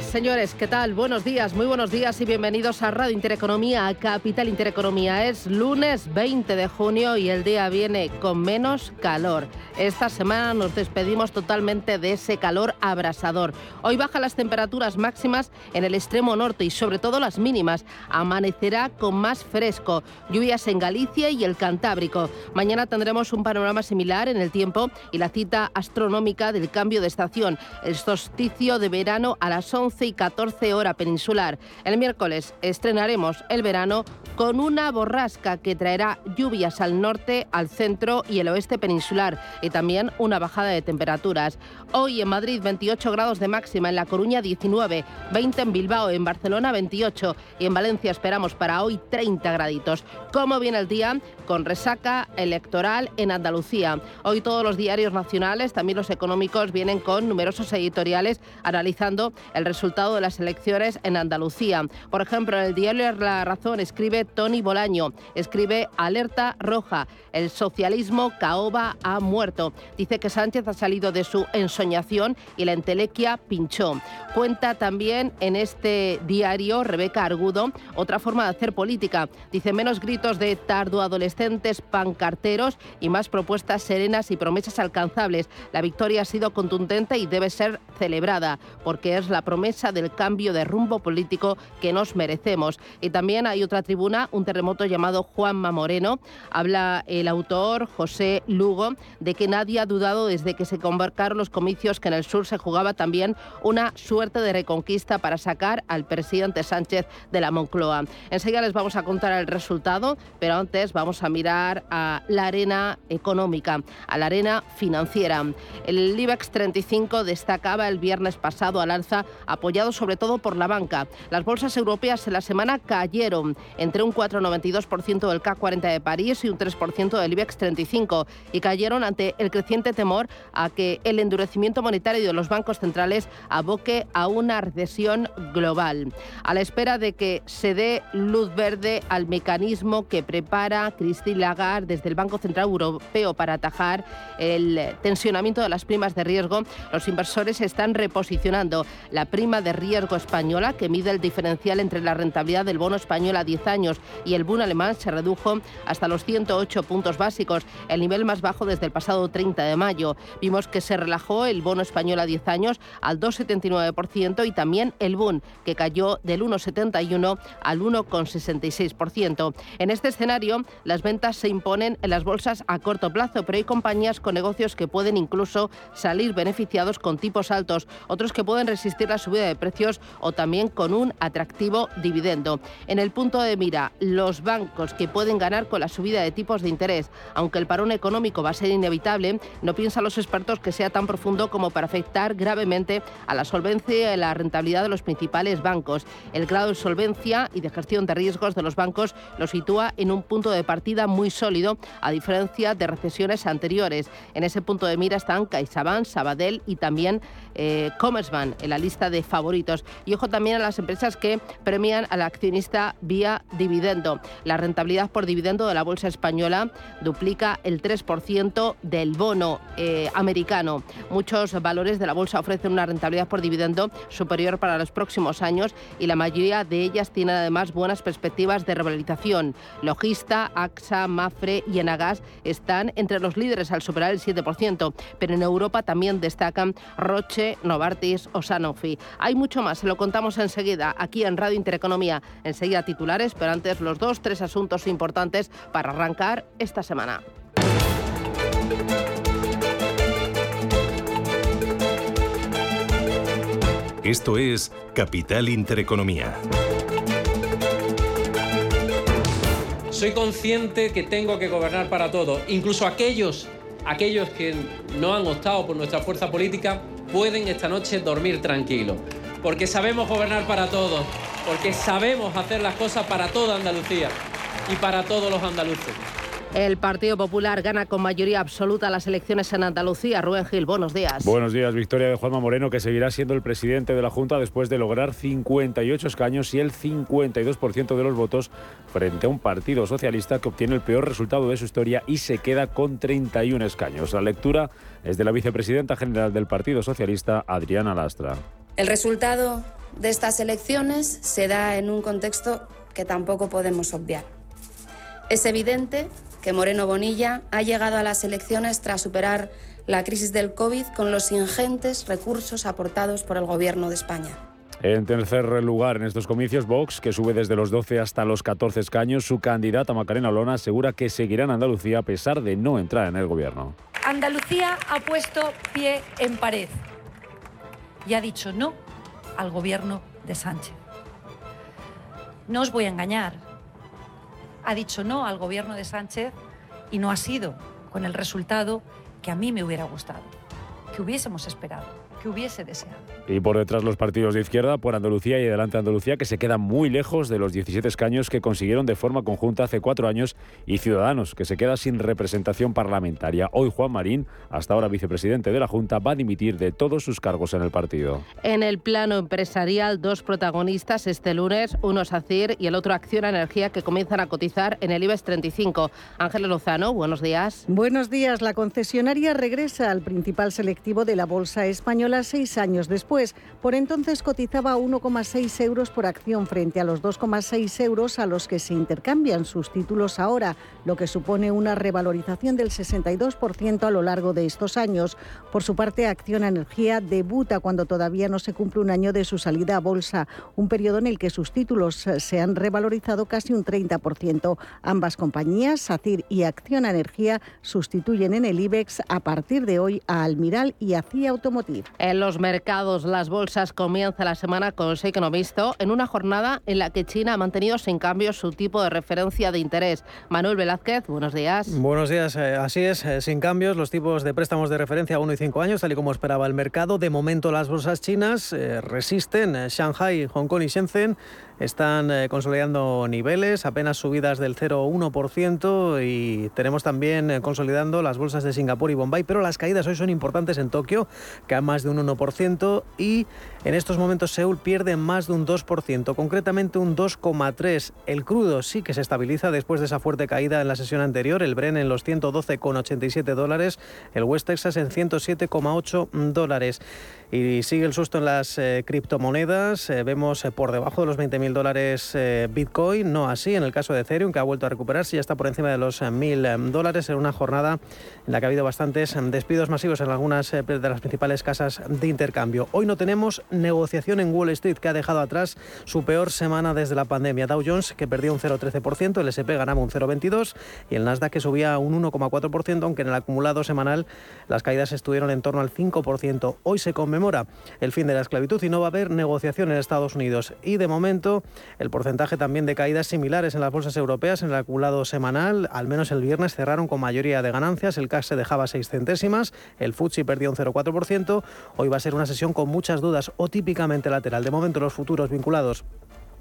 Señores, ¿qué tal? Buenos días, muy buenos días y bienvenidos a Radio Intereconomía, a Capital Intereconomía. Es lunes 20 de junio y el día viene con menos calor. Esta semana nos despedimos totalmente de ese calor abrasador. Hoy bajan las temperaturas máximas en el extremo norte y sobre todo las mínimas. Amanecerá con más fresco, lluvias en Galicia y el Cantábrico. Mañana tendremos un panorama similar en el tiempo y la cita astronómica del cambio de estación, el solsticio de verano a la las 11 y 14 hora peninsular. El miércoles estrenaremos el verano con una borrasca que traerá lluvias al norte, al centro y el oeste peninsular y también una bajada de temperaturas. Hoy en Madrid 28 grados de máxima, en La Coruña 19, 20 en Bilbao, en Barcelona 28 y en Valencia esperamos para hoy 30 graditos. ¿Cómo viene el día? Con resaca electoral en Andalucía. Hoy todos los diarios nacionales, también los económicos, vienen con numerosos editoriales analizando el resultado de las elecciones en Andalucía. Por ejemplo, en el diario La Razón escribe Tony Bolaño, escribe Alerta Roja, el socialismo caoba ha muerto. Dice que Sánchez ha salido de su ensoñación y la entelequia pinchó. Cuenta también en este diario Rebeca Argudo otra forma de hacer política. Dice menos gritos de tardo adolescentes pancarteros y más propuestas serenas y promesas alcanzables. La victoria ha sido contundente y debe ser celebrada porque es la promesa del cambio de rumbo político que nos merecemos. Y también hay otra tribuna, un terremoto llamado Juanma Moreno. Habla el autor José Lugo de que nadie ha dudado desde que se convocaron los comicios que en el sur se jugaba también una suerte de reconquista para sacar al presidente Sánchez de la Moncloa. Enseguida les vamos a contar el resultado, pero antes vamos a mirar a la arena económica, a la arena financiera. El IBEX 35 destacaba el viernes pasado al alza apoyado sobre todo por la banca. Las bolsas europeas en la semana cayeron entre un 4,92% del CAC 40 de París y un 3% del IBEX 35 y cayeron ante el creciente temor a que el endurecimiento monetario de los bancos centrales aboque a una recesión global. A la espera de que se dé luz verde al mecanismo que prepara Christine Lagarde desde el Banco Central Europeo para atajar el tensionamiento de las primas de riesgo, los inversores están reposicionando la prima de riesgo española, que mide el diferencial entre la rentabilidad del bono español a 10 años y el bono alemán, se redujo hasta los 108 puntos básicos, el nivel más bajo desde el pasado 30 de mayo. Vimos que se relajó el bono español a 10 años al 2,79% y también el bono, que cayó del 1,71 al 1,66%. En este escenario, las ventas se imponen en las bolsas a corto plazo, pero hay compañías con negocios que pueden incluso salir beneficiados con tipos altos, otros que pueden resistir la subida de precios o también con un atractivo dividendo. En el punto de mira, los bancos que pueden ganar con la subida de tipos de interés, aunque el parón económico va a ser inevitable, no piensan los expertos que sea tan profundo como para afectar gravemente a la solvencia y la rentabilidad de los principales bancos. El grado de solvencia y de gestión de riesgos de los bancos lo sitúa en un punto de partida muy sólido, a diferencia de recesiones anteriores. En ese punto de mira están CaixaBank, Sabadell y también eh, Commerzbank en la lista de favoritos. Y ojo también a las empresas que premian al accionista vía dividendo. La rentabilidad por dividendo de la bolsa española duplica el 3% del bono eh, americano. Muchos valores de la bolsa ofrecen una rentabilidad por dividendo superior para los próximos años y la mayoría de ellas tienen además buenas perspectivas de revalorización. Logista, AXA, Mafre y Enagas están entre los líderes al superar el 7%, pero en Europa también destacan Roche, Novartis o Sanofi. Hay mucho más, se lo contamos enseguida aquí en Radio Intereconomía. Enseguida titulares, pero antes los dos, tres asuntos importantes para arrancar esta semana. Esto es Capital Intereconomía. Soy consciente que tengo que gobernar para todos, incluso aquellos, aquellos que no han optado por nuestra fuerza política pueden esta noche dormir tranquilos, porque sabemos gobernar para todos. porque sabemos hacer las cosas para toda Andalucía y para todos los andaluces. El Partido Popular gana con mayoría absoluta las elecciones en Andalucía. Rubén Gil, buenos días. Buenos días, victoria de Juanma Moreno, que seguirá siendo el presidente de la Junta después de lograr 58 escaños y el 52% de los votos frente a un partido socialista que obtiene el peor resultado de su historia y se queda con 31 escaños. La lectura es de la vicepresidenta general del Partido Socialista, Adriana Lastra. El resultado de estas elecciones se da en un contexto que tampoco podemos obviar. Es evidente que Moreno Bonilla ha llegado a las elecciones tras superar la crisis del COVID con los ingentes recursos aportados por el Gobierno de España. En tercer lugar en estos comicios, Vox, que sube desde los 12 hasta los 14 escaños, su candidata Macarena Olona asegura que seguirá en Andalucía a pesar de no entrar en el gobierno. Andalucía ha puesto pie en pared y ha dicho no al gobierno de Sánchez. No os voy a engañar, ha dicho no al gobierno de Sánchez y no ha sido con el resultado que a mí me hubiera gustado, que hubiésemos esperado, que hubiese deseado. Y por detrás los partidos de izquierda, por Andalucía y adelante Andalucía, que se quedan muy lejos de los 17 escaños que consiguieron de forma conjunta hace cuatro años, y Ciudadanos, que se queda sin representación parlamentaria. Hoy Juan Marín, hasta ahora vicepresidente de la Junta, va a dimitir de todos sus cargos en el partido. En el plano empresarial, dos protagonistas este lunes, uno SACIR y el otro Acciona Energía, que comienzan a cotizar en el IBEX 35. Ángel Lozano, buenos días. Buenos días. La concesionaria regresa al principal selectivo de la Bolsa Española seis años después por entonces cotizaba 1,6 euros por acción frente a los 2,6 euros a los que se intercambian sus títulos ahora, lo que supone una revalorización del 62% a lo largo de estos años. Por su parte, Acción Energía debuta cuando todavía no se cumple un año de su salida a bolsa, un periodo en el que sus títulos se han revalorizado casi un 30%. Ambas compañías, SACIR y Acción Energía, sustituyen en el IBEX a partir de hoy a Almiral y a CIA Automotive. En los mercados, las bolsas comienza la semana con signo visto en una jornada en la que China ha mantenido sin cambio su tipo de referencia de interés. Manuel Velázquez, buenos días. Buenos días, eh, así es, eh, sin cambios los tipos de préstamos de referencia a 1 y 5 años, tal y como esperaba el mercado. De momento las bolsas chinas eh, resisten, Shanghai, Hong Kong y Shenzhen están eh, consolidando niveles, apenas subidas del 0,1% y tenemos también eh, consolidando las bolsas de Singapur y Bombay, pero las caídas hoy son importantes en Tokio, que a más de un 1% y en estos momentos Seúl pierde más de un 2%, concretamente un 2,3%. El crudo sí que se estabiliza después de esa fuerte caída en la sesión anterior, el Bren en los 112,87 dólares, el West Texas en 107,8 dólares. Y sigue el susto en las eh, criptomonedas. Eh, vemos eh, por debajo de los 20.000 dólares Bitcoin, no así en el caso de Ethereum, que ha vuelto a recuperarse, ya está por encima de los 1.000 dólares en una jornada en la que ha habido bastantes despidos masivos en algunas de las principales casas de intercambio. Hoy no tenemos negociación en Wall Street, que ha dejado atrás su peor semana desde la pandemia. Dow Jones, que perdió un 0,13%, el SP ganaba un 0,22% y el Nasdaq, que subía un 1,4%, aunque en el acumulado semanal las caídas estuvieron en torno al 5%. Hoy se come el fin de la esclavitud y no va a haber negociación en Estados Unidos. Y de momento, el porcentaje también de caídas similares en las bolsas europeas en el acumulado semanal, al menos el viernes cerraron con mayoría de ganancias, el CAC se dejaba 6 centésimas, el FTSE perdió un 0,4%, hoy va a ser una sesión con muchas dudas o típicamente lateral. De momento los futuros vinculados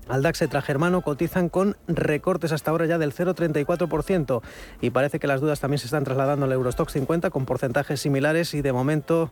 al DAX germano cotizan con recortes hasta ahora ya del 0,34% y parece que las dudas también se están trasladando al Eurostock 50 con porcentajes similares y de momento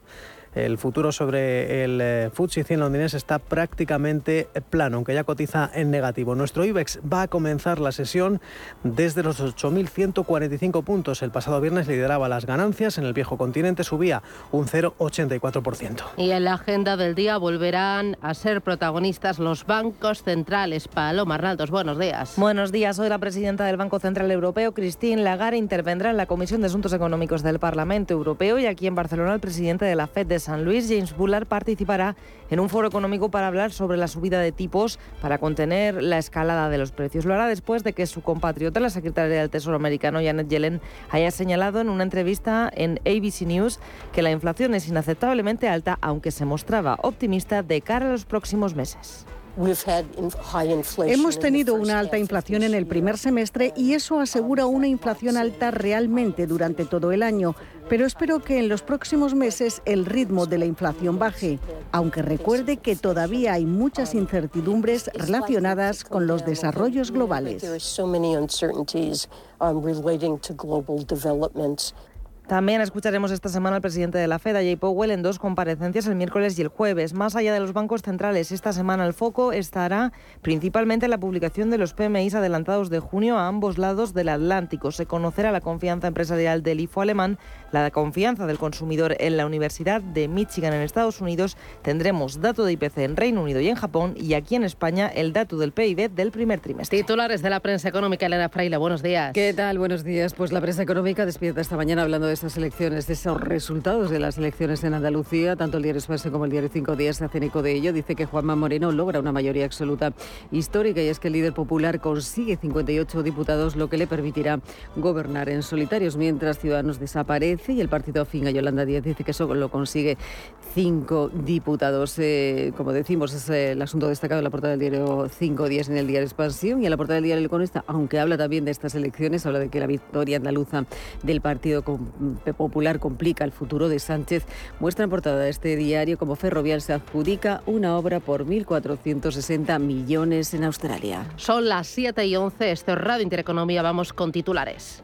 el futuro sobre el eh, FTSE 100 londinense está prácticamente plano, aunque ya cotiza en negativo. Nuestro IBEX va a comenzar la sesión desde los 8.145 puntos. El pasado viernes lideraba las ganancias, en el viejo continente subía un 0,84%. Y en la agenda del día volverán a ser protagonistas los bancos centrales. Paloma Arnaldos, buenos días. Buenos días. Hoy la presidenta del Banco Central Europeo, Christine Lagarde, intervendrá en la Comisión de Asuntos Económicos del Parlamento Europeo y aquí en Barcelona el presidente de la FED de San Luis, James Bullard, participará en un foro económico para hablar sobre la subida de tipos para contener la escalada de los precios. Lo hará después de que su compatriota, la secretaria del Tesoro americano, Janet Yellen, haya señalado en una entrevista en ABC News que la inflación es inaceptablemente alta, aunque se mostraba optimista de cara a los próximos meses. Hemos tenido una alta inflación en el primer semestre y eso asegura una inflación alta realmente durante todo el año. pero espero que en los próximos meses el ritmo de la inflación baje, aunque recuerde que todavía hay muchas incertidumbres relacionadas con los desarrollos globales. También escucharemos esta semana al presidente de la Fed, Jay Powell, en dos comparecencias el miércoles y el jueves. Más allá de los bancos centrales, esta semana el foco estará principalmente en la publicación de los PMIs adelantados de junio a ambos lados del Atlántico. Se conocerá la confianza empresarial del IFO alemán, la confianza del consumidor en la Universidad de Michigan en Estados Unidos. Tendremos dato de IPC en Reino Unido y en Japón y aquí en España el dato del PIB del primer trimestre. Titulares de la prensa económica, Elena Fraile, buenos días. ¿Qué tal? Buenos días. Pues la prensa económica despierta esta mañana hablando de esas elecciones, de esos resultados de las elecciones en Andalucía, tanto el diario Expreso como el diario Cinco Días se hacen eco de ello. Dice que Juanma Moreno logra una mayoría absoluta histórica y es que el líder popular consigue 58 diputados, lo que le permitirá gobernar en solitarios, mientras Ciudadanos desaparece y el partido Finga Yolanda Díaz dice que eso lo consigue cinco diputados. Eh, como decimos, es el asunto destacado en la portada del diario Cinco Días en el diario Expansión y en la portada del diario El Economista, aunque habla también de estas elecciones, habla de que la victoria andaluza del partido Popular complica el futuro de Sánchez, muestra en portada de este diario como Ferrovial se adjudica una obra por 1.460 millones en Australia. Son las 7 y 11, esto es Radio Intereconomía, vamos con titulares.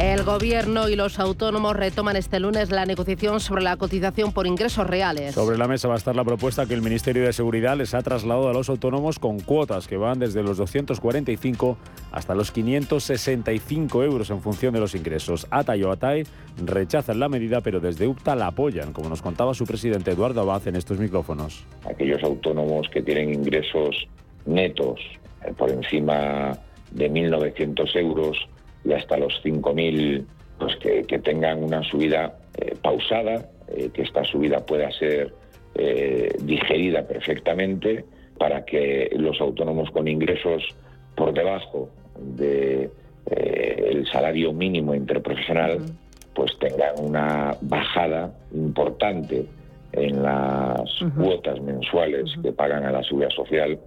El Gobierno y los autónomos retoman este lunes la negociación sobre la cotización por ingresos reales. Sobre la mesa va a estar la propuesta que el Ministerio de Seguridad les ha trasladado a los autónomos con cuotas que van desde los 245 hasta los 565 euros en función de los ingresos. ATA y OATAE rechazan la medida, pero desde UPTA la apoyan, como nos contaba su presidente Eduardo Abad en estos micrófonos. Aquellos autónomos que tienen ingresos netos eh, por encima de 1.900 euros y hasta los 5.000, pues que, tengan una subida eh, pausada, eh, que esta subida pueda ser eh, digerida perfectamente para que los autónomos con ingresos por debajo del el salario mínimo interprofesional pues tengan una bajada importante en las cuotas mensuales que pagan a la seguridad social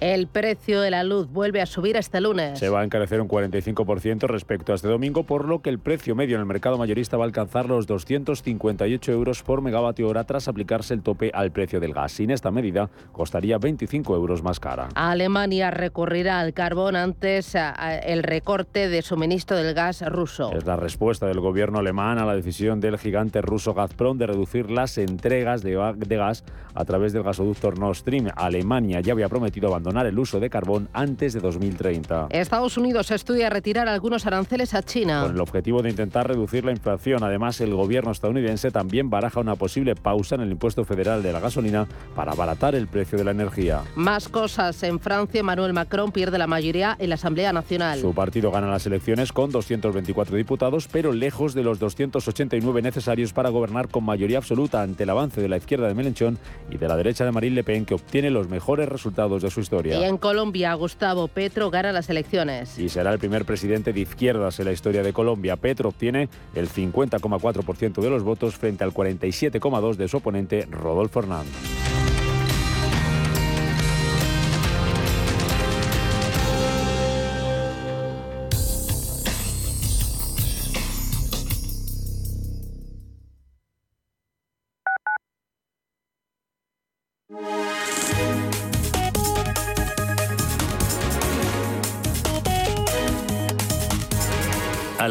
el precio de la luz vuelve a subir este lunes. Se va a encarecer un 45% respecto a este domingo, por lo que el precio medio en el mercado mayorista va a alcanzar los 258 euros por megavatio hora tras aplicarse el tope al precio del gas. Sin esta medida, costaría 25 euros más cara. Alemania recurrirá al carbón antes el recorte de suministro del gas ruso. Es la respuesta del gobierno alemán a la decisión del gigante ruso Gazprom de reducir las entregas de, gas a través del gasoducto Nord Stream. Alemania ya había prometido abandonar el uso de carbón antes de 2030. Estados Unidos estudia retirar algunos aranceles a China. Con el objetivo de intentar reducir la inflación. Además, el gobierno estadounidense también baraja una posible pausa en el impuesto federal de la gasolina para abaratar el precio de la energía. Más cosas. En Francia, Emmanuel Macron pierde la mayoría en la Asamblea Nacional. Su partido gana las elecciones con 224 diputados, pero lejos de los 289 necesarios para gobernar con mayoría absoluta ante el avance de la izquierda de Mélenchon y de la derecha de Marine Le Pen, que obtiene los mejores resultados de su y en Colombia, Gustavo Petro gana las elecciones. Y será el primer presidente de izquierdas en la historia de Colombia. Petro obtiene el 50,4% de los votos frente al 47,2% de su oponente Rodolfo Hernández.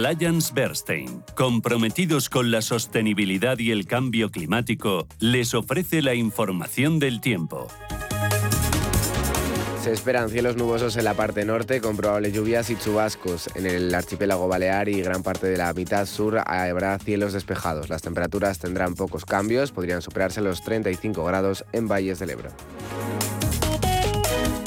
Alliance Bernstein, comprometidos con la sostenibilidad y el cambio climático, les ofrece la información del tiempo. Se esperan cielos nubosos en la parte norte con probables lluvias y chubascos. En el archipiélago balear y gran parte de la mitad sur habrá cielos despejados. Las temperaturas tendrán pocos cambios, podrían superarse los 35 grados en valles del Ebro.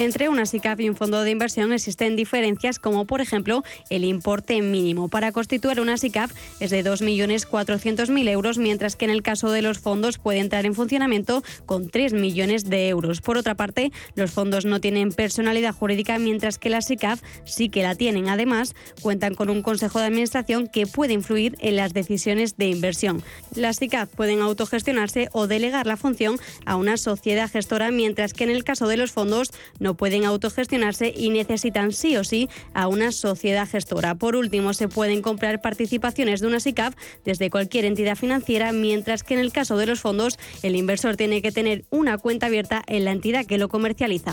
Entre una SICAP y un fondo de inversión existen diferencias como por ejemplo el importe mínimo. Para constituir una SICAP es de 2.400.000 euros, mientras que en el caso de los fondos puede entrar en funcionamiento con 3 millones de euros. Por otra parte, los fondos no tienen personalidad jurídica, mientras que las SICAP sí que la tienen. Además, cuentan con un consejo de administración que puede influir en las decisiones de inversión. Las SICAP pueden autogestionarse o delegar la función a una sociedad gestora, mientras que en el caso de los fondos no pueden autogestionarse y necesitan sí o sí a una sociedad gestora. Por último, se pueden comprar participaciones de una SICAP desde cualquier entidad financiera, mientras que en el caso de los fondos, el inversor tiene que tener una cuenta abierta en la entidad que lo comercializa.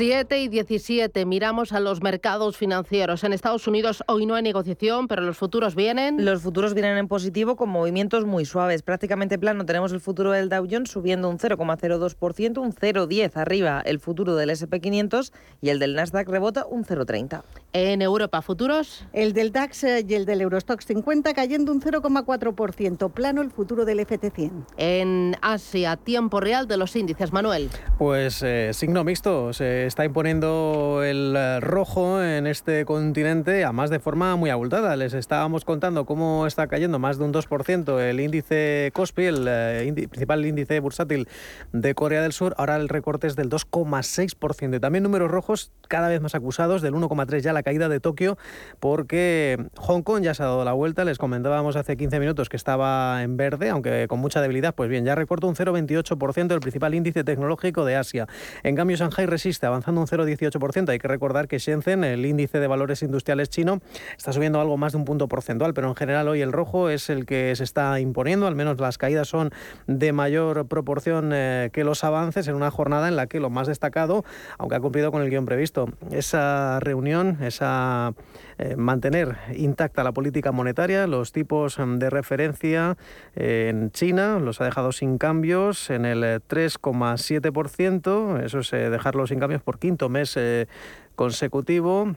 7 y 17. Miramos a los mercados financieros. En Estados Unidos hoy no hay negociación, pero los futuros vienen. Los futuros vienen en positivo con movimientos muy suaves. Prácticamente plano tenemos el futuro del Dow Jones subiendo un 0,02%, un 0,10 arriba el futuro del SP500 y el del Nasdaq rebota un 0,30. En Europa, futuros. El del DAX y el del Eurostox 50 cayendo un 0,4%. Plano el futuro del FT100. En Asia, tiempo real de los índices, Manuel. Pues eh, signo mixto. Se está imponiendo el eh, rojo en este continente, además de forma muy abultada. Les estábamos contando cómo está cayendo más de un 2% el índice Kospi, el eh, principal índice bursátil de Corea del Sur. Ahora el recorte es del 2,6%. Y también números rojos cada vez más acusados, del 1,3% ya la caída de Tokio, porque Hong Kong ya se ha dado la vuelta. Les comentábamos hace 15 minutos que estaba en verde, aunque con mucha debilidad. Pues bien, ya recorta un 0,28% el principal índice tecnológico de Asia. En cambio, Shanghai resiste, avanzando un 0,18%. Hay que recordar que Shenzhen, el índice de valores industriales chino, está subiendo algo más de un punto porcentual, pero en general hoy el rojo es el que se está imponiendo, al menos las caídas son de mayor proporción eh, que los avances en una jornada en la que lo más destacado, aunque ha cumplido con el guion previsto, esa reunión, esa eh, mantener intacta la política monetaria, los tipos de referencia eh, en China los ha dejado sin cambios en el 3,7%, eso es dejarlo sin cambios por quinto mes eh, consecutivo.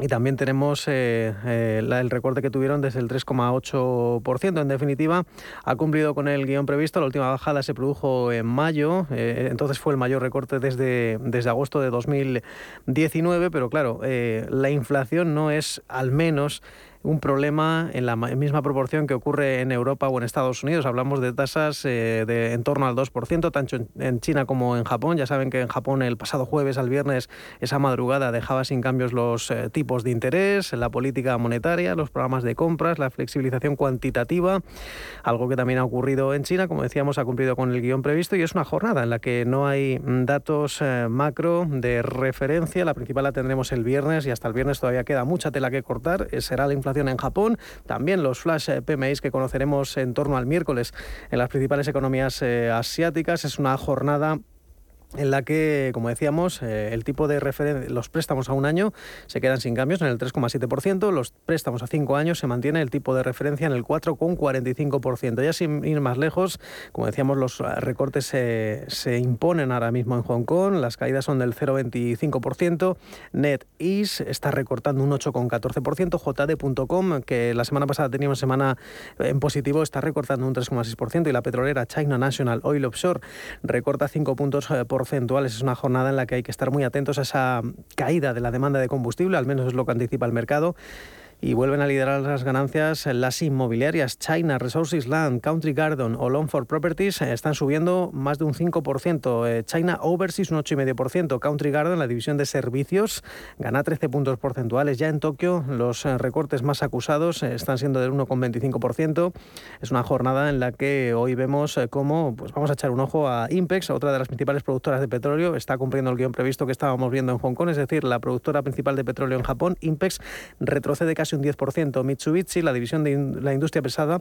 Y también tenemos eh, eh, el recorte que tuvieron desde el 3,8%. En definitiva, ha cumplido con el guion previsto. La última bajada se produjo en mayo, entonces fue el mayor recorte desde, desde agosto de 2019. Pero claro, la inflación no es al menos un problema en la misma proporción que ocurre en Europa o en Estados Unidos. Hablamos de tasas eh, de en torno al 2%, tanto en China como en Japón. Ya saben que en Japón el pasado jueves al viernes, esa madrugada, dejaba sin cambios los eh, tipos de interés, la política monetaria, los programas de compras, la flexibilización cuantitativa, algo que también ha ocurrido en China. Como decíamos, ha cumplido con el guion previsto y es una jornada en la que no hay mm, datos eh, macro de referencia. La principal la tendremos el viernes y hasta el viernes todavía queda mucha tela que cortar. Será la inflación en Japón, también los flash eh, PMIs que conoceremos en torno al miércoles en las principales economías eh, asiáticas. Es una jornada en la que, como decíamos, eh, el tipo de referencia, los préstamos a un año se quedan sin cambios en el 3,7%, los préstamos a cinco años se mantiene el tipo de referencia en el 4,45%. Ya sin ir más lejos, como decíamos, los recortes se, se imponen ahora mismo en Hong Kong, las caídas son del 0,25%, NetEase está recortando un 8,14%, JD.com, que la semana pasada tenía una semana en positivo, está recortando un 3,6% y la petrolera China National Oil Offshore recorta 5 puntos eh, por porcentuales. Es una jornada en la que hay que estar muy atentos a esa caída de la demanda de combustible, al menos es lo que anticipa el mercado y vuelven a liderar las ganancias las inmobiliarias. China Resources Land, Country Garden o Longford Properties eh, están subiendo más de un 5%. Eh, China Overseas un 8,5%. Country Garden, la división de servicios, gana 13 puntos porcentuales. Ya en Tokio los eh, recortes más acusados están siendo del 1,25%. Es una jornada en la que hoy vemos cómo, pues vamos a echar un ojo a Impex, otra de las principales productoras de petróleo. Está cumpliendo el guion previsto que estábamos viendo en Hong Kong, es decir, la productora principal de petróleo en Japón. Impex retrocede casi un 10%. Mitsubishi, la división de la industria pesada,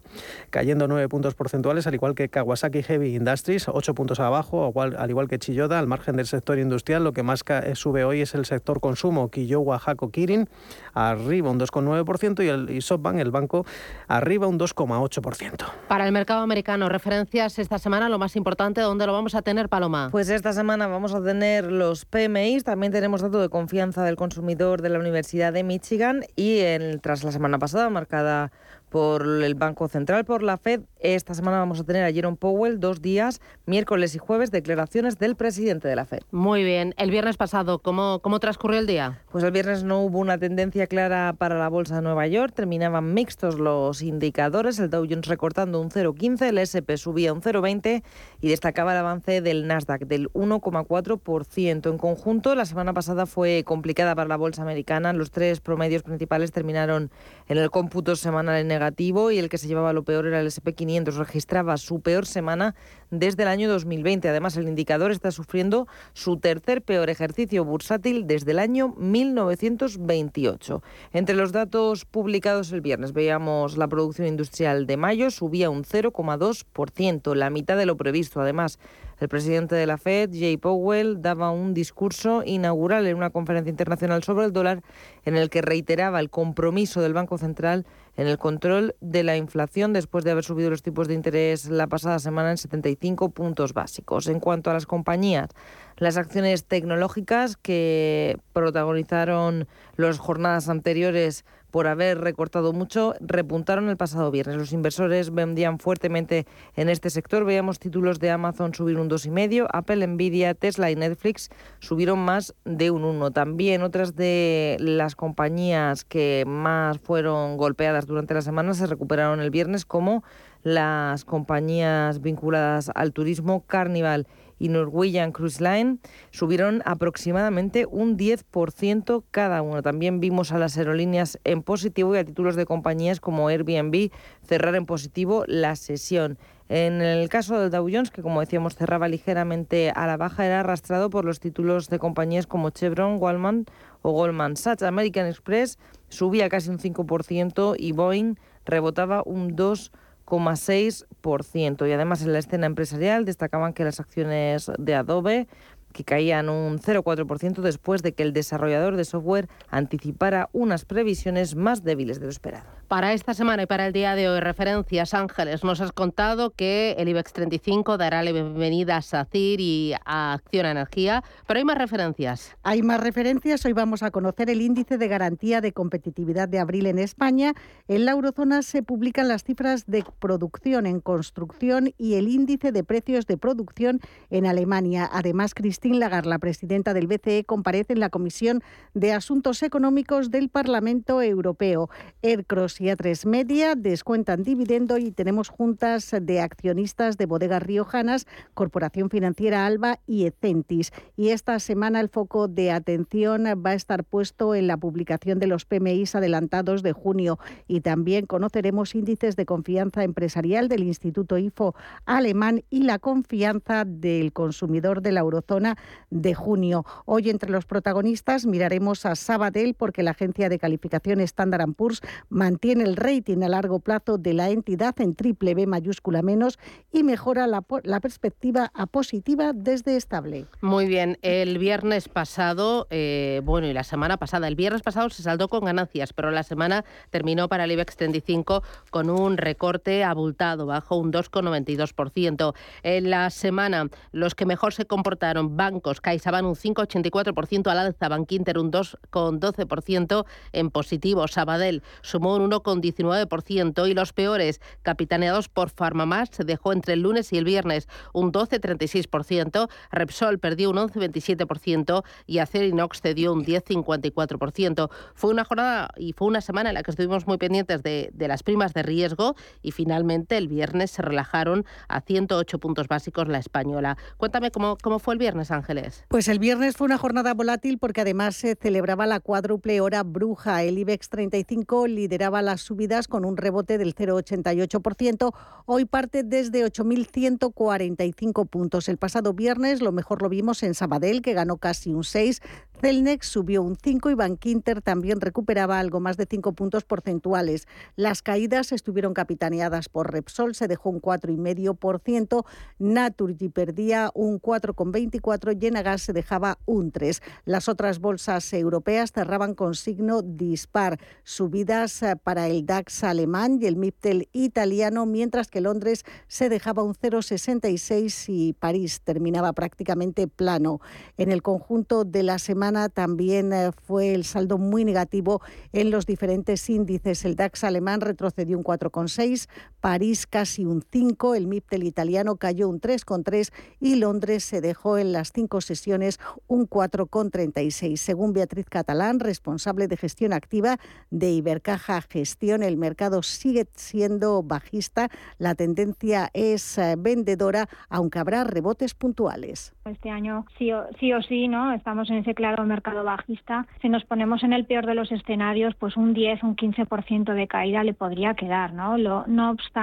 cayendo 9 puntos porcentuales, al igual que Kawasaki Heavy Industries, 8 puntos abajo, al igual que Chiyoda, al margen del sector industrial. Lo que más eh, sube hoy es el sector consumo, Kiyowa Hako Kirin, arriba un 2,9% y el y SoftBank, el banco, arriba un 2,8%. Para el mercado americano, referencias esta semana, lo más importante, ¿dónde lo vamos a tener, Paloma? Pues esta semana vamos a tener los PMI, también tenemos dato de confianza del consumidor de la Universidad de Michigan y en tras la semana pasada, marcada por el Banco Central, por la Fed. Esta semana vamos a tener a Jerome Powell dos días, miércoles y jueves, declaraciones del presidente de la Fed. Muy bien. El viernes pasado, ¿cómo, cómo transcurrió el día? Pues el viernes no hubo una tendencia clara para la bolsa de Nueva York. Terminaban mixtos los indicadores. El Dow Jones recortando un 0,15, el S&P subía un 0,20 y destacaba el avance del Nasdaq del 1,4%. En conjunto, la semana pasada fue complicada para la bolsa americana. Los tres promedios principales terminaron en el cómputo semanal en negativo y el que se llevaba lo peor era el SP500. Registraba su peor semana desde el año 2020. Además, el indicador está sufriendo su tercer peor ejercicio bursátil desde el año 1928. Entre los datos publicados el viernes veíamos la producción industrial de mayo subía un 0,2%, la mitad de lo previsto. Además, el presidente de la Fed, Jay Powell, daba un discurso inaugural en una conferencia internacional sobre el dólar en el que reiteraba el compromiso del Banco Central en el control de la inflación después de haber subido los tipos de interés la pasada semana en 75 puntos básicos. En cuanto a las compañías, las acciones tecnológicas que protagonizaron las jornadas anteriores por haber recortado mucho, repuntaron el pasado viernes. Los inversores vendían fuertemente en este sector. Veíamos títulos de Amazon subir un 2,5, Apple, Nvidia, Tesla y Netflix subieron más de un 1. También otras de las compañías que más fueron golpeadas durante la semana se recuperaron el viernes, como las compañías vinculadas al turismo, Carnival y Norwegian Cruise Line subieron aproximadamente un 10% cada uno. También vimos a las aerolíneas en positivo y a títulos de compañías como Airbnb cerrar en positivo la sesión. En el caso del Dow Jones, que como decíamos cerraba ligeramente a la baja, era arrastrado por los títulos de compañías como Chevron, Walmart o Goldman Sachs. American Express subía casi un 5% y Boeing rebotaba un 2%. 6%. Y además en la escena empresarial destacaban que las acciones de Adobe que caían un 0,4% después de que el desarrollador de software anticipara unas previsiones más débiles de lo esperado. Para esta semana y para el día de hoy, referencias Ángeles, nos has contado que el IBEX 35 dará la bienvenida a SACIR y a Acción Energía, pero hay más referencias. Hay más referencias. Hoy vamos a conocer el índice de garantía de competitividad de abril en España. En la eurozona se publican las cifras de producción en construcción y el índice de precios de producción en Alemania. Además, Christine Lagarde, la presidenta del BCE, comparece en la Comisión de Asuntos Económicos del Parlamento Europeo. Aircross y A3 Media descuentan dividendo y tenemos juntas de accionistas de bodegas riojanas, Corporación Financiera Alba y Ecentis. Y esta semana el foco de atención va a estar puesto en la publicación de los PMIs adelantados de junio y también conoceremos índices de confianza empresarial del Instituto IFO alemán y la confianza del consumidor de la eurozona de junio. Hoy entre los protagonistas miraremos a Sabadell porque la agencia de calificación Standard Poor's mantiene mantiene el rating a largo plazo de la entidad en triple B mayúscula menos y mejora la, perspectiva a positiva desde estable. Muy bien, el viernes pasado, eh, bueno, y la semana pasada, el viernes pasado se saldó con ganancias, pero la semana terminó para el IBEX 35 con un recorte abultado, bajo un 2,92%. En la semana, los que mejor se comportaron, bancos, CaixaBank un 5,84% al alza, Bankinter un 2,12% en positivo, Sabadell sumó un 1,19% y los peores, capitaneados por Farmamás, se dejó entre el lunes y el viernes un 12,36%, Repsol perdió un 11,27% y Acerinox cedió un 10,54%. Fue una jornada y fue una semana en la que estuvimos muy pendientes de, de las primas de riesgo y finalmente el viernes se relajaron a 108 puntos básicos la española. Cuéntame cómo, cómo fue el viernes, Ángeles. Pues el viernes fue una jornada volátil porque además se celebraba la cuádruple hora bruja. El IBEX 35 lideraba las subidas con un rebote del 0,88%. Hoy parte desde 8.145 puntos. El pasado viernes lo mejor lo vimos en Sabadell, que ganó casi un 6. Celnex subió un 5 y Bankinter también recuperaba algo más de 5 puntos porcentuales. Las caídas estuvieron capitaneadas por Repsol, se dejó un 4,5%, Naturgy perdía un 4,24% y Enagas se dejaba un 3%. Las otras bolsas europeas cerraban con signo dispar, subidas eh, para el DAX alemán y el MIPTEL italiano, mientras que Londres se dejaba un 0,66 y París terminaba prácticamente plano. En el conjunto de la semana, también eh, fue el saldo muy negativo en los diferentes índices. El DAX alemán retrocedió un 4,6, París casi un 5, el MIPTEL italiano cayó un 3,3 y Londres se dejó en las cinco sesiones un 4,36. Según Beatriz Catalán, responsable de gestión activa de Ibercaja Gestión, el mercado sigue siendo bajista. La tendencia es eh, vendedora, aunque habrá rebotes puntuales. Este año sí o sí, ¿no? Estamos en ese claro mercado bajista, si nos ponemos en el peor de los escenarios, pues un 10, un 15% de caída le podría quedar, ¿no? No obstante,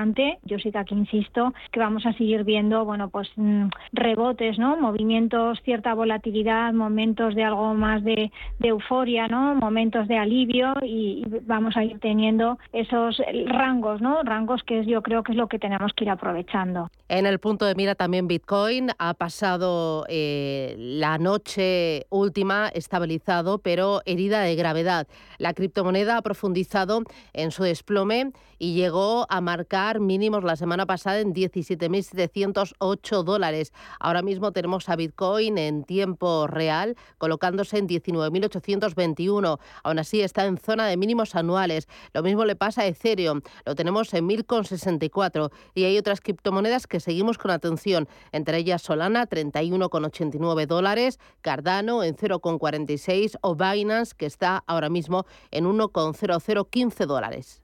yo sí que aquí insisto que vamos a seguir viendo, bueno, pues mm, rebotes, ¿no? Movimientos, cierta volatilidad, momentos de algo más de, euforia, ¿no? Momentos de alivio y, vamos a ir teniendo esos rangos, ¿no? Rangos que yo creo que es lo que tenemos que ir aprovechando. En el punto de mira también Bitcoin ha pasado eh, la noche última estabilizado, pero herida de gravedad. La criptomoneda ha profundizado en su desplome y llegó a marcar mínimos la semana pasada en 17.708 dólares. Ahora mismo tenemos a Bitcoin en tiempo real colocándose en 19.821. Aún así está en zona de mínimos anuales. Lo mismo le pasa a Ethereum. Lo tenemos en 1.064 y hay otras criptomonedas que seguimos con atención, entre ellas Solana 31,89 dólares, Cardano en 0,46 o Binance que está ahora mismo en 1,0015 dólares.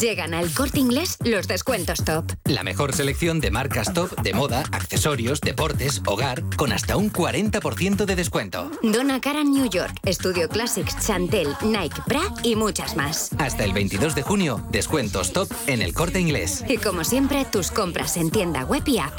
Llegan al corte inglés los descuentos top. La mejor selección de marcas top de moda, accesorios, deportes, hogar, con hasta un 40% de descuento. Donna Karan New York, Studio Classics, Chantel, Nike, Bra y muchas más. Hasta el 22 de junio, descuentos top en el corte inglés. Y como siempre, tus compras en tienda web y app.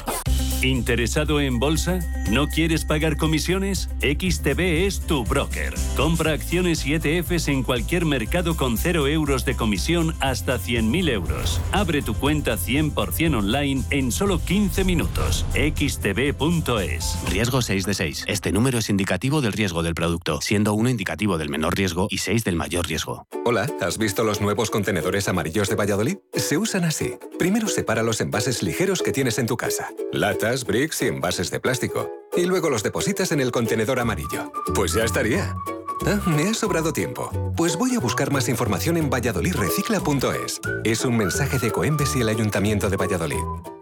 ¿Interesado en bolsa? ¿No quieres pagar comisiones? XTB es tu broker. Compra acciones y ETFs en cualquier mercado con 0 euros de comisión hasta 100.000 euros. Abre tu cuenta 100% online en solo 15 minutos. xtb.es. Riesgo 6 de 6. Este número es indicativo del riesgo del producto, siendo 1 indicativo del menor riesgo y 6 del mayor riesgo. Hola, ¿has visto los nuevos contenedores amarillos de Valladolid? Se usan así. Primero separa los envases ligeros que tienes en tu casa. Lata bricks y envases de plástico. Y luego los depositas en el contenedor amarillo. Pues ya estaría. Ah, me ha sobrado tiempo. Pues voy a buscar más información en valladolidrecicla.es. Es un mensaje de Coembes y el Ayuntamiento de Valladolid.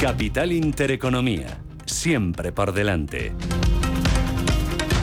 Capital Intereconomía, siempre por delante.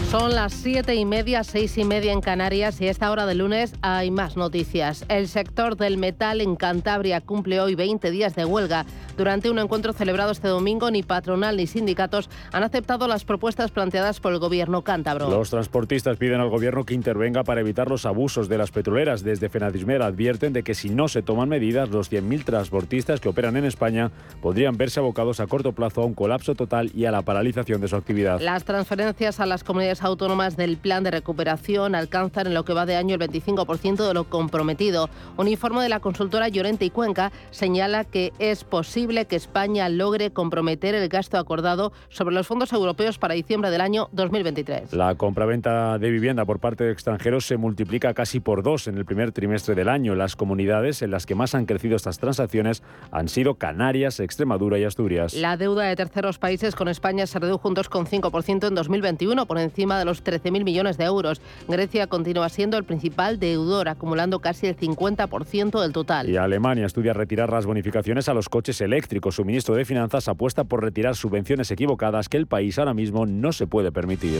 Son las siete y media, seis y media en Canarias y esta hora de lunes hay más noticias. El sector del metal en Cantabria cumple hoy 20 días de huelga. Durante un encuentro celebrado este domingo, ni patronal ni sindicatos han aceptado las propuestas planteadas por el gobierno cántabro. Los transportistas piden al gobierno que intervenga para evitar los abusos de las petroleras. Desde Fenadismer advierten de que si no se toman medidas, los 100.000 transportistas que operan en España podrían verse abocados a corto plazo a un colapso total y a la paralización de su actividad. Las transferencias a las comunidades autónomas del plan de recuperación alcanzan en lo que va de año el 25% de lo comprometido. Un informe de la consultora Llorente y Cuenca señala que es posible que España logre comprometer el gasto acordado sobre los fondos europeos para diciembre del año 2023. La compraventa de vivienda por parte de extranjeros se multiplica casi por dos en el primer trimestre del año. Las comunidades en las que más han crecido estas transacciones han sido Canarias, Extremadura y Asturias. La deuda de terceros países con España se redujo un 2,5% en 2021 por encima de los 13.000 millones de euros. Grecia continúa siendo el principal deudor, acumulando casi el 50% del total. Y Alemania estudia retirar las bonificaciones a los coches eléctricos. Su ministro de Finanzas apuesta por retirar subvenciones equivocadas que el país ahora mismo no se puede permitir.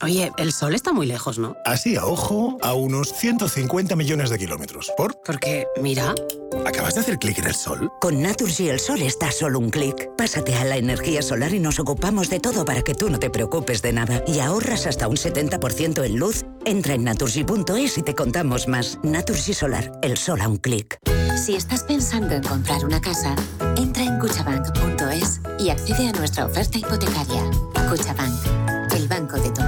Oye, el sol está muy lejos, ¿no? Así a ojo, a unos 150 millones de kilómetros. ¿Por? Porque, mira. ¿Acabas de hacer clic en el sol? Con Naturgy el sol está solo un clic. Pásate a la energía solar y nos ocupamos de todo para que tú no te preocupes de nada. Y ahorras hasta un 70% en luz. Entra en naturgy.es y te contamos más. Naturgy Solar, el sol a un clic. Si estás pensando en comprar una casa, entra en cuchabank.es y accede a nuestra oferta hipotecaria. Cuchabank, el banco de tu.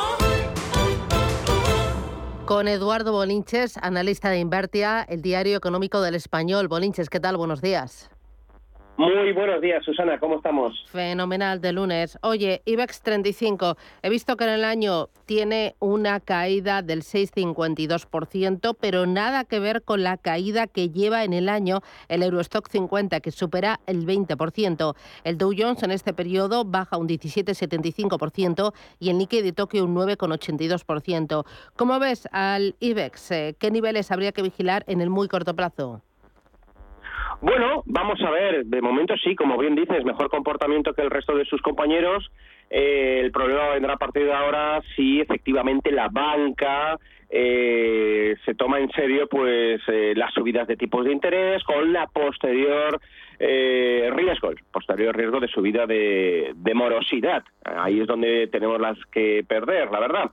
Con Eduardo Bolinches, analista de Invertia, el diario económico del español. Bolinches, ¿qué tal? Buenos días. Muy buenos días, Susana, ¿cómo estamos? Fenomenal de lunes. Oye, IBEX 35, he visto que en el año tiene una caída del 6,52%, pero nada que ver con la caída que lleva en el año el Eurostock 50, que supera el 20%. El Dow Jones en este periodo baja un 17,75% y el Nikkei de Tokio un 9,82%. ¿Cómo ves al IBEX? Eh, ¿Qué niveles habría que vigilar en el muy corto plazo? Bueno, vamos a ver, de momento sí, como bien dices, mejor comportamiento que el resto de sus compañeros. Eh, el problema vendrá a partir de ahora si efectivamente la banca eh, se toma en serio pues eh, las subidas de tipos de interés con la posterior eh, riesgo, el posterior riesgo de subida de, de, morosidad. Ahí es donde tenemos las que perder, la verdad.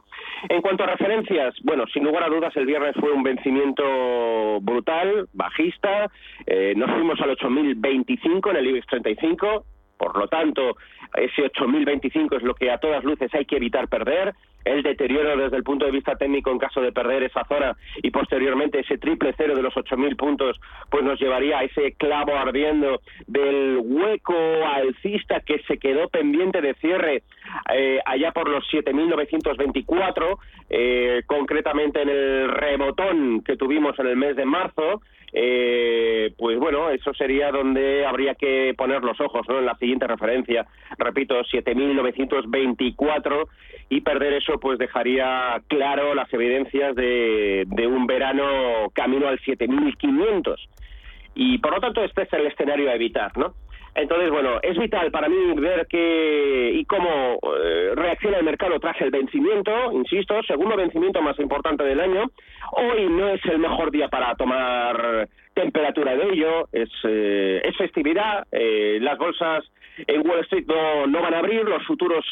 En cuanto a referencias, bueno, sin lugar a dudas el viernes fue un vencimiento brutal, bajista. Eh, nos fuimos al 8.025 en el IBEX 35. Por lo tanto, ese 8.025 es lo que a todas luces hay que evitar perder. El deterioro desde el punto de vista técnico en caso de perder esa zona y posteriormente ese triple cero de los 8.000 puntos, pues nos llevaría a ese clavo ardiendo del hueco alcista que se quedó pendiente de cierre eh, allá por los 7.924, eh, concretamente en el rebotón que tuvimos en el mes de marzo, eh, pues bueno, eso sería donde habría que poner los ojos, ¿no? En la siguiente referencia, repito, 7.924 y perder eso pues dejaría claro las evidencias de, de un verano camino al 7.500 y por lo tanto este es el escenario a evitar, ¿no? Entonces, bueno, es vital para mí ver qué y cómo eh, reacciona el mercado tras el vencimiento, insisto, segundo vencimiento más importante del año. Hoy no es el mejor día para tomar temperatura de ello, es, eh, es festividad, eh, las bolsas en Wall Street no, no van a abrir, los futuros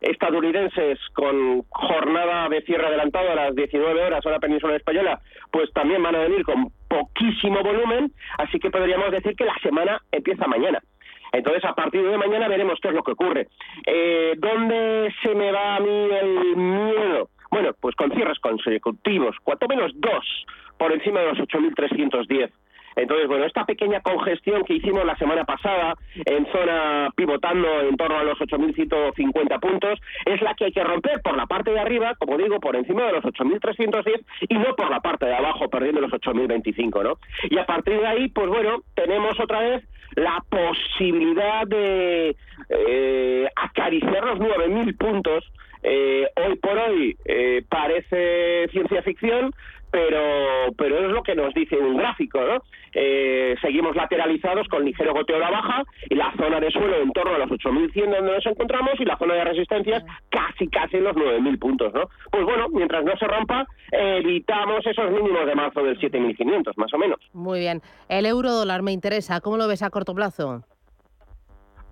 estadounidenses con jornada de cierre adelantado a las 19 horas a la península española, pues también van a venir con poquísimo volumen, así que podríamos decir que la semana empieza mañana. Entonces, a partir de mañana veremos qué es lo que ocurre. Eh, ¿Dónde se me va a mí el miedo? Bueno, pues con cierres consecutivos, cuanto menos dos por encima de los 8.310. Entonces, bueno, esta pequeña congestión que hicimos la semana pasada en zona pivotando en torno a los 8.150 puntos es la que hay que romper por la parte de arriba, como digo, por encima de los 8.310 y no por la parte de abajo, perdiendo los 8.025, ¿no? Y a partir de ahí, pues bueno, tenemos otra vez la posibilidad de eh, acariciar los 9.000 puntos. Eh, hoy por hoy eh, parece ciencia ficción, pero, pero es lo que nos dice un gráfico, ¿no? Eh, seguimos lateralizados con ligero goteo a la baja y la zona de suelo en torno a los 8.100 donde nos encontramos y la zona de resistencias casi casi en los 9.000 puntos, ¿no? Pues bueno, mientras no se rompa, evitamos esos mínimos de marzo del 7.500, más o menos. Muy bien. El euro dólar me interesa. ¿Cómo lo ves a corto plazo?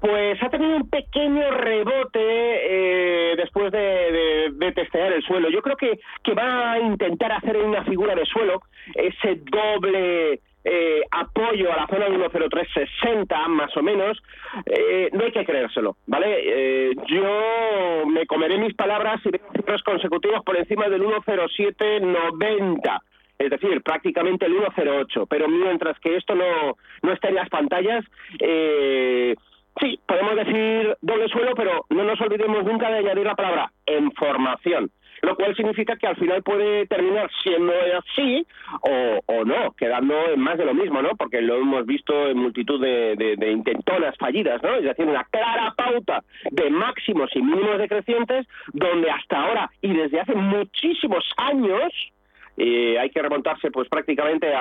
Pues ha tenido un pequeño rebote eh, después de, testear el suelo. Yo creo que, que va a intentar hacer una figura de suelo ese doble eh, apoyo a la zona de 10360 más o menos, eh, no hay que creérselo, ¿vale? Eh, yo me comeré mis palabras y veo cifras consecutivos por encima del 10790 es decir, prácticamente el 108, pero mientras que esto no, no está en las pantallas, eh, Sí, podemos decir doble suelo, pero no nos olvidemos nunca de añadir la palabra información, lo cual significa que al final puede terminar siendo así o, no, quedando en más de lo mismo, ¿no? Porque lo hemos visto en multitud de, de, de, intentonas fallidas, ¿no? Es decir, una clara pauta de máximos y mínimos decrecientes donde hasta ahora y desde hace muchísimos años eh, hay que remontarse pues prácticamente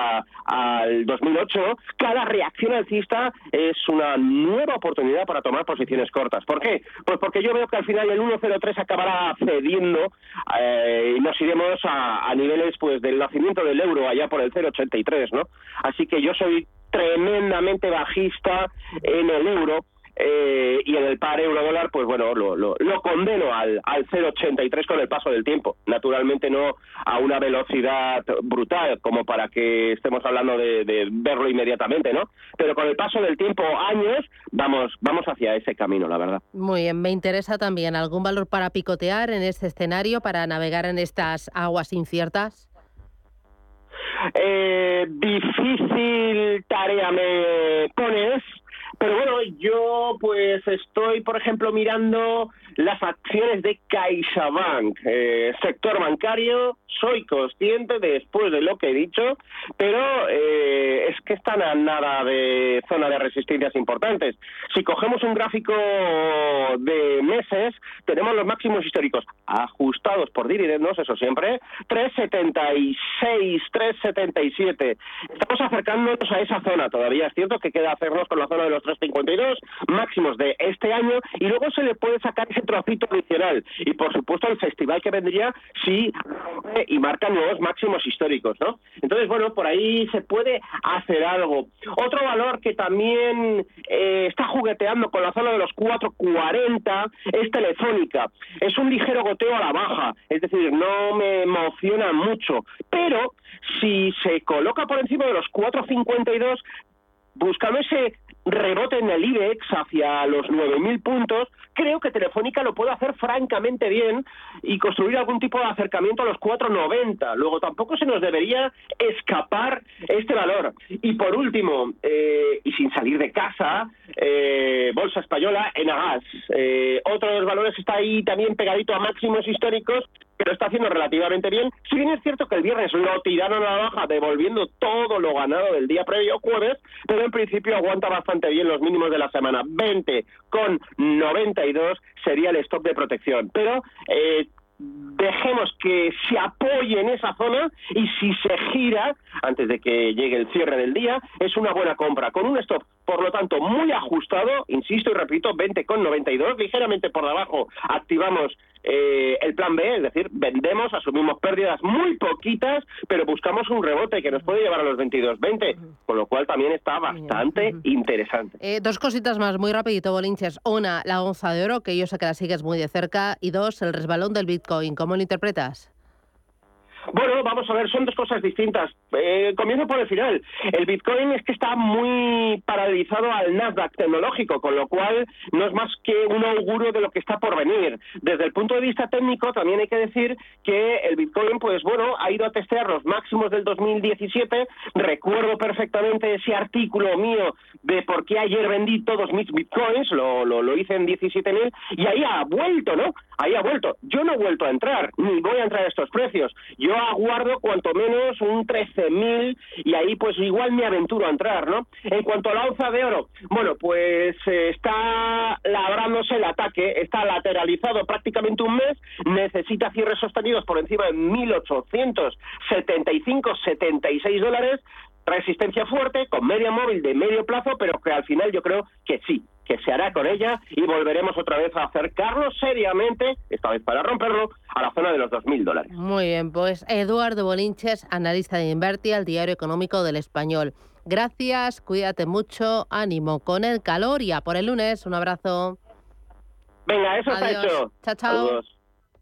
al 2008, cada reacción alcista es una nueva oportunidad para tomar posiciones cortas. ¿Por qué? Pues porque yo veo que al final el 1.03 acabará cediendo eh, y nos iremos a, a niveles pues del nacimiento del euro allá por el 0.83, ¿no? Así que yo soy tremendamente bajista en el euro eh, y en el par euro dólar, pues bueno, lo, lo, lo condeno al, al 0,83 con el paso del tiempo. Naturalmente no a una velocidad brutal como para que estemos hablando de, de, verlo inmediatamente, ¿no? Pero con el paso del tiempo, años, vamos, vamos hacia ese camino, la verdad. Muy bien, me interesa también algún valor para picotear en este escenario, para navegar en estas aguas inciertas. Eh, difícil tarea me pones Pero bueno, yo pues estoy, por ejemplo, mirando las acciones de CaixaBank, eh, sector bancario, soy consciente después de lo que he dicho, pero eh, es que están a nada de zona de resistencias importantes. Si cogemos un gráfico de meses, tenemos los máximos históricos ajustados por dividendos, eso siempre, 3,76, 3,77. Estamos acercándonos a esa zona, todavía es cierto que queda hacernos con la zona de los 3,52 máximos de este año y luego se le puede sacar ese trocito adicional y por supuesto el festival que vendría si y marca nuevos máximos históricos, ¿no? Entonces, bueno, por ahí se puede hacer algo. Otro valor que también eh, está jugueteando con la zona de los 4.40 es Telefónica. Es un ligero goteo a la baja, es decir, no me emociona mucho, pero si se coloca por encima de los 4.52 buscando ese rebote en el IBEX hacia los 9.000 puntos, creo que Telefónica lo puede hacer francamente bien y construir algún tipo de acercamiento a los 4.90. Luego tampoco se nos debería escapar este valor. Y por último, eh, y sin salir de casa, eh, Bolsa Española, Enagas. Eh, otro de los valores está ahí también pegadito a máximos históricos que lo está haciendo relativamente bien. Si bien es cierto que el viernes lo tiraron a la baja, devolviendo todo lo ganado del día previo jueves, pero en principio aguanta bastante bien los mínimos de la semana. 20 con 92 sería el stop de protección. Pero eh, dejemos que se apoye en esa zona y si se gira antes de que llegue el cierre del día, es una buena compra, con un stop, por lo tanto, muy ajustado, insisto y repito, 20,92, ligeramente por debajo activamos eh, el plan B, es decir, vendemos, asumimos pérdidas muy poquitas, pero buscamos un rebote que nos puede llevar a los 22,20, con lo cual también está bastante interesante. Eh, dos cositas más, muy rapidito, Bolinches. Una, la onza de oro, que yo sé que la sigues muy de cerca, y dos, el resbalón del Bitcoin. ¿Cómo lo interpretas? Bueno, vamos a ver, son dos cosas distintas. Eh, comienzo por el final. El Bitcoin es que está muy paralizado al Nasdaq tecnológico, con lo cual no es más que un auguro de lo que está por venir. Desde el punto de vista técnico, también hay que decir que el Bitcoin, pues bueno, ha ido a testear los máximos del 2017. Recuerdo perfectamente ese artículo mío de por qué ayer vendí todos mis Bitcoins, lo, lo, lo hice en 17.000, y ahí ha vuelto, ¿no? Ahí ha vuelto. Yo no he vuelto a entrar, ni voy a entrar a estos precios. Yo aguardo cuanto menos un 13.000 y ahí pues igual me aventuro a entrar, ¿no? En cuanto a la onza de oro, bueno, pues eh, está labrándose el ataque, está lateralizado prácticamente un mes, necesita cierres sostenidos por encima de 1.875, 76 dólares, resistencia fuerte, con media móvil de medio plazo, pero que al final yo creo que sí, que se hará con ella y volveremos otra vez a acercarnos seriamente, esta vez para romperlo, a la zona de los 2.000 dólares. Muy bien, pues Eduardo Bolinches, analista de Inverti, al Diario Económico del Español. Gracias, cuídate mucho, ánimo con el calor y a por el lunes. Un abrazo. Venga, eso está hecho. Chao, chao.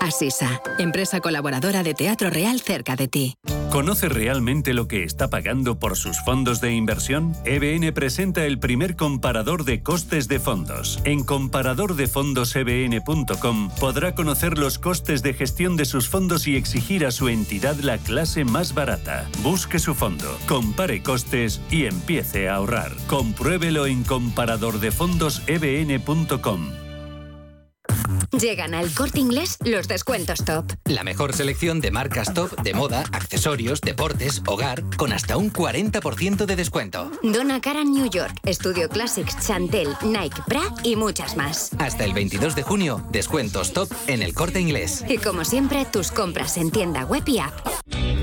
Asisa, empresa colaboradora de Teatro Real cerca de ti. ¿Conoce realmente lo que está pagando por sus fondos de inversión? EBN presenta el primer comparador de costes de fondos. En comparadordefondosebn.com podrá conocer los costes de gestión de sus fondos y exigir a su entidad la clase más barata. Busque su fondo, compare costes y empiece a ahorrar. Compruébelo en comparadordefondosebn.com. Llegan al corte inglés los descuentos top. La mejor selección de marcas top de moda, accesorios, deportes, hogar, con hasta un 40% de descuento. Donna Karan New York, Studio Classics, Chantel, Nike, Bra y muchas más. Hasta el 22 de junio, descuentos top en el corte inglés. Y como siempre, tus compras en tienda web y app.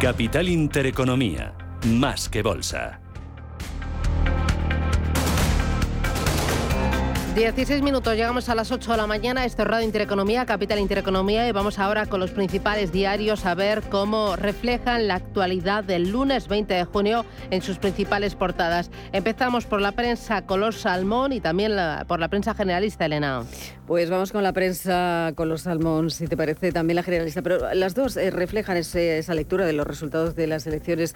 Capital Intereconomía, más que bolsa. 16 minutos, llegamos a las 8 de la mañana, es Radio Intereconomía, Capital Intereconomía y vamos ahora con los principales diarios a ver cómo reflejan la actualidad del lunes 20 de junio en sus principales portadas. Empezamos por la prensa color salmón y también por la prensa generalista, Elena. Pues vamos con la prensa con los salmón, si te parece, también la generalista. Pero las dos eh, reflejan esa lectura de los resultados de las elecciones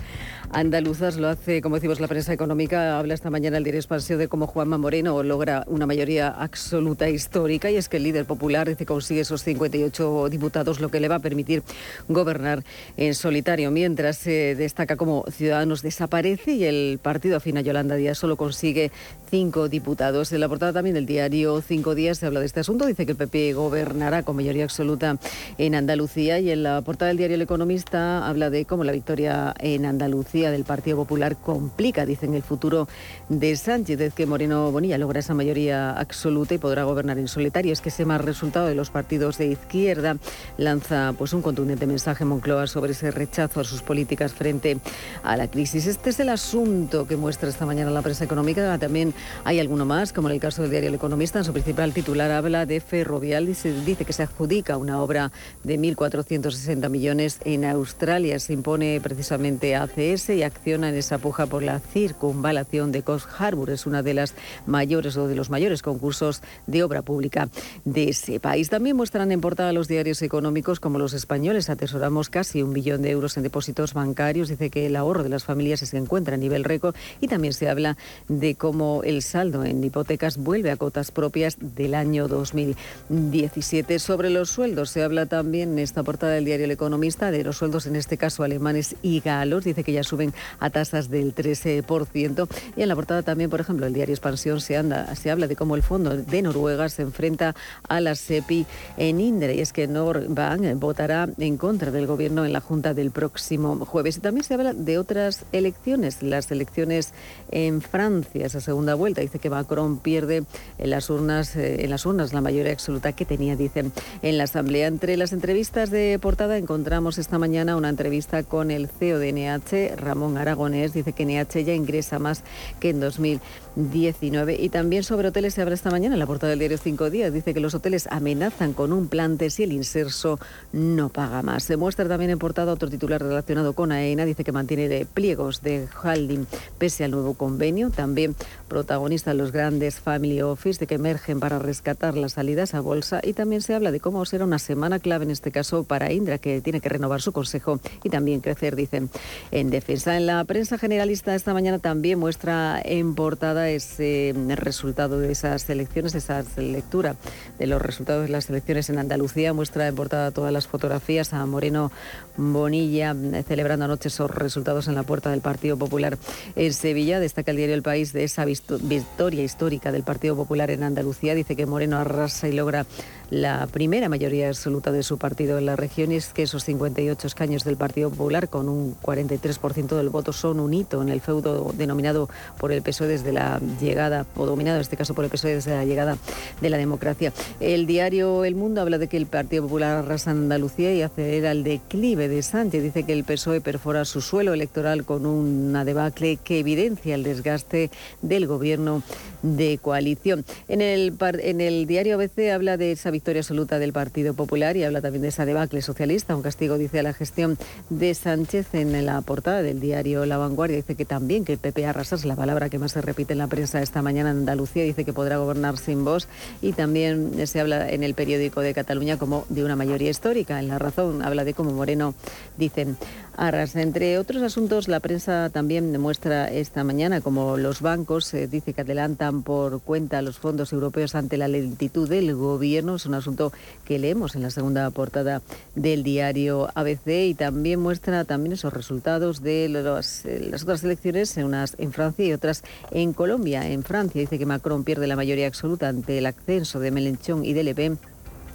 andaluzas. Lo hace, como decimos, la prensa económica. Habla esta mañana el diario Expansión de cómo Juanma Moreno logra una mayoría absoluta histórica. Y es que el líder popular dice consigue esos 58 diputados, lo que le va a permitir gobernar en solitario. Mientras se destaca como Ciudadanos desaparece y el partido afina Yolanda Díaz solo consigue cinco diputados. En la portada también del diario Cinco Días se habla de este asunto. Dice que el PP gobernará con mayoría absoluta en Andalucía y en la portada del diario El Economista habla de cómo la victoria en Andalucía del Partido Popular complica, dicen, el futuro de Sánchez, es que Moreno Bonilla logra esa mayoría absoluta y podrá gobernar en solitario. Es que ese más resultado de los partidos de izquierda lanza pues un contundente mensaje Moncloa sobre ese rechazo a sus políticas frente a la crisis. Este es el asunto que muestra esta mañana la prensa económica. También hay alguno más, como en el caso del diario El Economista, en su principal titular habla de Ferrovial y se dice que se adjudica una obra de 1.460 millones en Australia. Se impone precisamente ACS y acciona en esa puja por la circunvalación de Coast Harbour. Es una de las mayores o de los mayores concursos de obra pública de ese país. También muestran en portada los diarios económicos como los españoles. Atesoramos casi un billón de euros en depósitos bancarios. Dice que el ahorro de las familias se encuentra a nivel récord y también se habla de cómo el saldo en hipotecas vuelve a cotas propias del año 2020. 2017. Sobre los sueldos se habla también en esta portada del diario El Economista de los sueldos, en este caso alemanes y galos. Dice que ya suben a tasas del 13%. Y en la portada también, por ejemplo, el diario Expansión se habla de cómo el fondo de Noruega se enfrenta a la SEPI en Indre. Y es que Norbank votará en contra del gobierno en la Junta del próximo jueves. Y también se habla de otras elecciones, las elecciones en Francia, esa segunda vuelta. Dice que Macron pierde en las urnas, eh, en las urnas la mayoría absoluta que tenía, dicen, en la Asamblea. Entre las entrevistas de portada encontramos esta mañana una entrevista con el CEO de NH, Ramón Aragonés. Dice que NH ya ingresa más que en 2019. Y también sobre hoteles se habla esta mañana en la portada del diario Cinco Días. Dice que los hoteles amenazan con un plante si el inserso no paga más. Se muestra también en portada otro titular relacionado con AENA. Dice que mantiene pliegos de Halding pese al nuevo convenio. También protagonista los grandes family office de que emergen para rescatar las salidas a bolsa y también se habla de cómo será una semana clave en este caso para Indra, que tiene que renovar su consejo y también crecer, dicen, en defensa. En la prensa generalista esta mañana también muestra en portada ese resultado de esas elecciones, esa lectura de los resultados de las elecciones en Andalucía. Muestra en portada todas las fotografías a Moreno Bonilla celebrando anoche esos resultados en la puerta del Partido Popular en Sevilla. Destaca el diario El País de esa victoria histórica del Partido Popular en Andalucía. Dice que Moreno arrasa y logra la primera mayoría absoluta de su partido en la región y es que esos 58 escaños del Partido Popular con un 43% del voto son un hito en el feudo denominado por el PSOE desde la llegada, o dominado en este caso por el PSOE desde la llegada de la democracia. El diario El Mundo habla de que el Partido Popular arrasa Andalucía y acelera el declive de Sánchez. Dice que el PSOE perfora su suelo electoral con una debacle que evidencia el desgaste del gobierno de coalición. En el, en el diario ABC habla de esa victoria absoluta del Partido Popular y habla también de esa debacle socialista. Un castigo, dice, a la gestión de Sánchez en la portada del diario La Vanguardia. Dice que también que el PP arrasa, es la palabra que más se repite en la prensa esta mañana en Andalucía. Dice que podrá gobernar sin voz y también se habla en el periódico de Cataluña como de una mayoría histórica. En La Razón habla de cómo Moreno, dicen, arrasa. Entre otros asuntos, la prensa también demuestra esta mañana como los bancos, eh, dice que adelantan por cuenta los fondos europeos ante la lentitud del gobierno. Es un asunto que leemos en la segunda portada del diario ABC y también muestra también esos resultados de las, eh, las otras elecciones, unas en Francia y otras en Colombia. En Francia dice que Macron pierde la mayoría absoluta ante el ascenso de Mélenchon y de Le Pen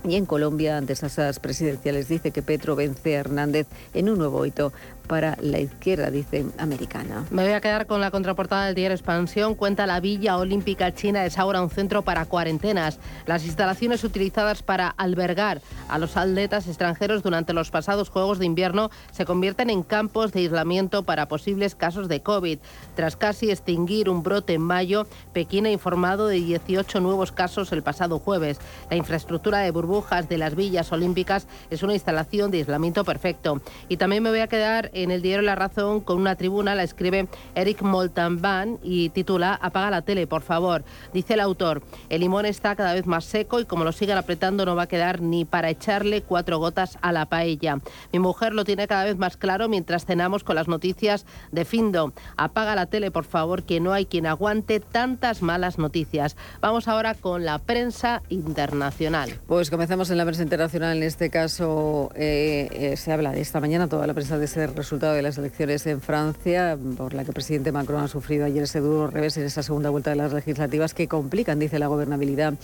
y en Colombia, ante esas presidenciales, dice que Petro vence a Hernández en un nuevo hito para la izquierda, dice americana. Me voy a quedar con la contraportada del diario Expansión. Cuenta la Villa Olímpica China es ahora un centro para cuarentenas. Las instalaciones utilizadas para albergar a los atletas extranjeros durante los pasados Juegos de Invierno se convierten en campos de aislamiento para posibles casos de COVID. Tras casi extinguir un brote en mayo, Pekín ha informado de 18 nuevos casos el pasado jueves. La infraestructura de burbujas de las villas olímpicas es una instalación de aislamiento perfecto. Y también me voy a quedar en el diario La Razón con una tribuna, la escribe Eric Moltanban y titula Apaga la tele, por favor. Dice el autor, el limón está cada vez más seco y como lo sigan apretando no va a quedar ni para echarle cuatro gotas a la paella. Mi mujer lo tiene cada vez más claro mientras cenamos con las noticias de Findo. Apaga la tele, por favor, que no hay quien aguante tantas malas noticias. Vamos ahora con la prensa internacional. Pues comenzamos en la prensa internacional. En este caso eh, eh, se habla de esta mañana toda la prensa de ese resultado de las elecciones en Francia, por la que el presidente Macron ha sufrido ayer ese duro revés en esa segunda vuelta de las legislativas que complican, dice la gobernabilidad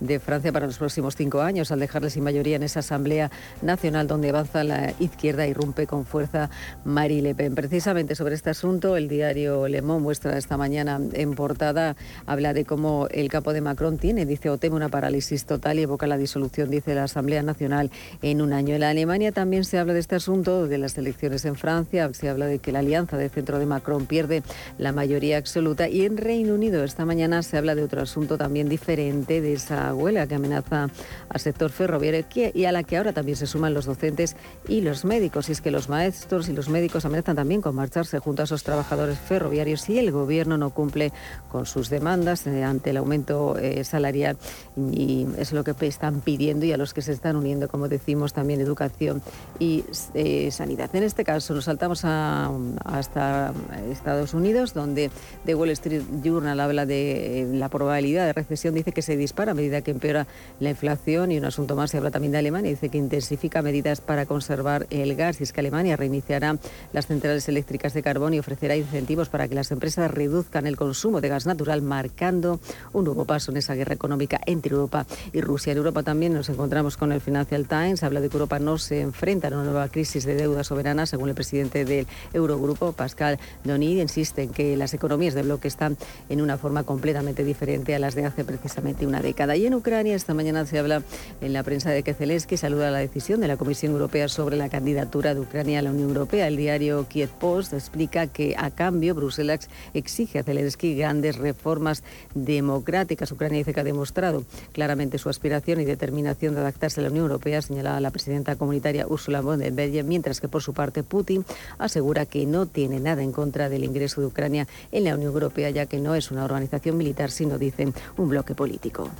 de Francia para los próximos cinco años, al dejarle sin mayoría en esa Asamblea Nacional donde avanza la izquierda y rompe con fuerza Marie Le Pen. Precisamente sobre este asunto, el diario Le Monde muestra esta mañana en portada, habla de cómo el capo de Macron tiene, dice, o una parálisis total y evoca la disolución, dice la Asamblea Nacional, en un año. En la Alemania también se habla de este asunto, de las elecciones en Francia, se habla de que la alianza de centro de Macron pierde la mayoría absoluta y en Reino Unido esta mañana se habla de otro asunto también diferente, de esa huelga que amenaza al sector ferroviario y a la que ahora también se suman los docentes y los médicos. Y es que los maestros y los médicos amenazan también con marcharse junto a esos trabajadores ferroviarios si el gobierno no cumple con sus demandas eh, ante el aumento eh, salarial y es lo que están pidiendo y a los que se están uniendo, como decimos, también educación y eh, sanidad. En este caso nos saltamos a, hasta Estados Unidos, donde The Wall Street Journal habla de la probabilidad de recesión, dice que se dispara a medida que empeora la inflación y un asunto más se habla también de Alemania, dice que intensifica medidas para conservar el gas y es que Alemania reiniciará las centrales eléctricas de carbón y ofrecerá incentivos para que las empresas reduzcan el consumo de gas natural, marcando un nuevo paso en esa guerra económica entre Europa y Rusia. En Europa también nos encontramos con el Financial Times, habla de que Europa no se enfrenta a una nueva crisis de deuda soberana, según el presidente del Eurogrupo, Pascal Donid, insiste en que las economías de bloque están en una forma completamente diferente a las de hace precisamente una década. Y en Ucrania esta mañana se habla en la prensa de que Zelensky saluda la decisión de la Comisión Europea sobre la candidatura de Ucrania a la Unión Europea. El diario Kiev Post explica que a cambio Bruselas exige a Zelensky grandes reformas democráticas. Ucrania dice que ha demostrado claramente su aspiración y determinación de adaptarse a la Unión Europea, señalaba la presidenta comunitaria Ursula von der Leyen, mientras que por su parte Putin asegura que no tiene nada en contra del ingreso de Ucrania en la Unión Europea, ya que no es una organización militar, sino, dicen, un bloque político.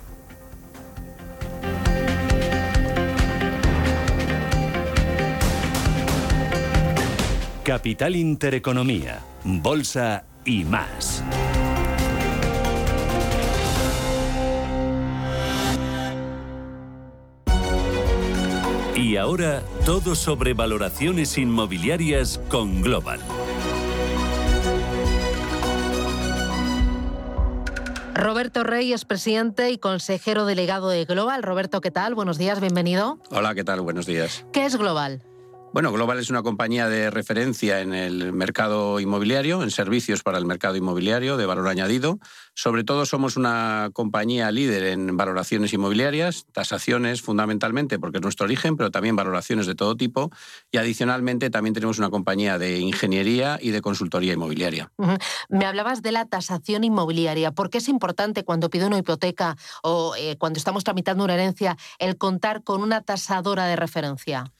Capital Intereconomía, Bolsa y más. Y ahora todo sobre valoraciones inmobiliarias con Global. Roberto Rey es presidente y consejero delegado de Global. Roberto, ¿qué tal? Buenos días, bienvenido. Hola, ¿qué tal? Buenos días. ¿Qué es Global? Bueno, Global es una compañía de referencia en el mercado inmobiliario, en servicios para el mercado inmobiliario de valor añadido. Sobre todo somos una compañía líder en valoraciones inmobiliarias, tasaciones fundamentalmente porque es nuestro origen, pero también valoraciones de todo tipo. Y adicionalmente también tenemos una compañía de ingeniería y de consultoría inmobiliaria. Me hablabas de la tasación inmobiliaria. ¿Por qué es importante cuando pido una hipoteca o eh, cuando estamos tramitando una herencia el contar con una tasadora de referencia?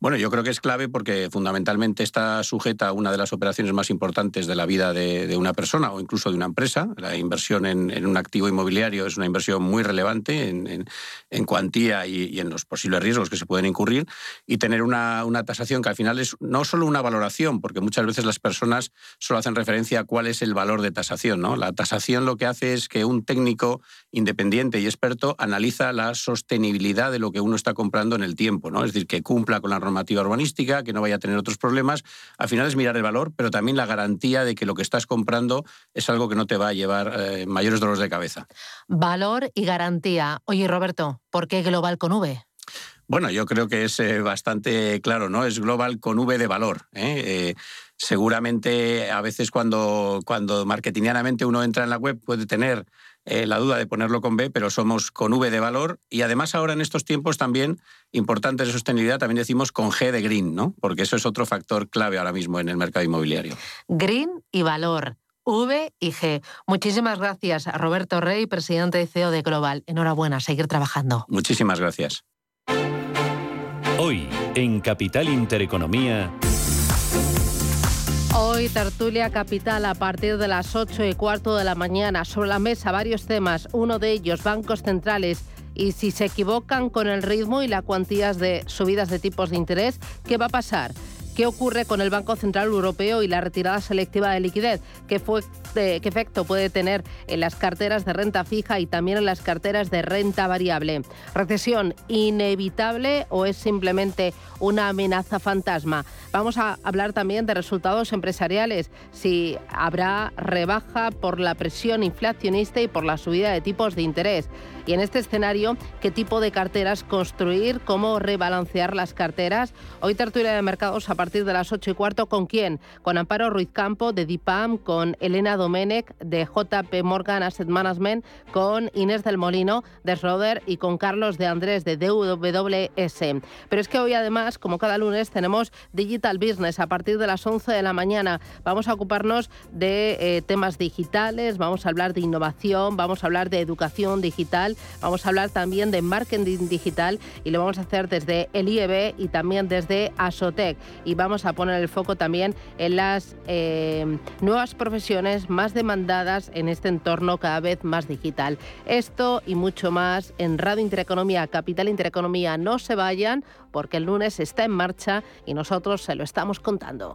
Bueno, yo creo que es clave porque fundamentalmente está sujeta a una de las operaciones más importantes de la vida de, una persona o incluso de una empresa. La inversión en, un activo inmobiliario es una inversión muy relevante en, cuantía y, en los posibles riesgos que se pueden incurrir. Y tener una, tasación que al final es no solo una valoración, porque muchas veces las personas solo hacen referencia a cuál es el valor de tasación. ¿no? La tasación lo que hace es que un técnico independiente y experto analiza la sostenibilidad de lo que uno está comprando en el tiempo. ¿no? Es decir, que cumpla con la normativa urbanística, que no vaya a tener otros problemas. Al final es mirar el valor, pero también la garantía de que lo que estás comprando es algo que no te va a llevar eh, mayores dolores de cabeza. Valor y garantía. Oye, Roberto, ¿por qué Global con V? Bueno, yo creo que es eh, bastante claro, ¿no? Es global con V de valor. ¿eh? seguramente a veces cuando, cuando marketingianamente uno entra en la web puede tener eh, la duda de ponerlo con B, pero somos con V de valor y además ahora en estos tiempos también importantes de sostenibilidad, también decimos con G de green, ¿no? Porque eso es otro factor clave ahora mismo en el mercado inmobiliario. Green y valor. V y G. Muchísimas gracias a Roberto Rey, presidente y CEO de Global. Enhorabuena, seguir trabajando. Muchísimas gracias. Hoy, en Capital Intereconomía. Hoy tertulia capital a partir de las 8 y cuarto de la mañana. Sobre la mesa varios temas, uno de ellos bancos centrales y si se equivocan con el ritmo y las cuantías de subidas de tipos de interés, ¿qué va a pasar? ¿Qué ocurre con el Banco Central Europeo y la retirada selectiva de liquidez? ¿Qué, fue, qué efecto puede tener en las carteras de renta fija y también en las carteras de renta variable? ¿Recesión inevitable o es simplemente una amenaza fantasma? Vamos a hablar también de resultados empresariales, si habrá rebaja por la presión inflacionista y por la subida de tipos de interés. Y en este escenario, ¿qué tipo de carteras construir? ¿Cómo rebalancear las carteras? Hoy tertulia de mercados a partir de las 8 y cuarto. ¿Con quién? Con Amparo Ruiz Campo de DIPAM, con Elena Domenech de JP Morgan Asset Management, con Inés del Molino de Schroeder y con Carlos de Andrés de DWS. Pero es que hoy además, como cada lunes, tenemos Digital Business a partir de las 11 de la mañana. Vamos a ocuparnos de eh, temas digitales, vamos a hablar de innovación, vamos a hablar de educación digital Vamos a hablar también de marketing digital y lo vamos a hacer desde el IEB y también desde Asotec. Y vamos a poner el foco también en las eh, nuevas profesiones más demandadas en este entorno cada vez más digital. Esto y mucho más en Radio Intereconomía, Capital Intereconomía. No se vayan porque el lunes está en marcha y nosotros se lo estamos contando.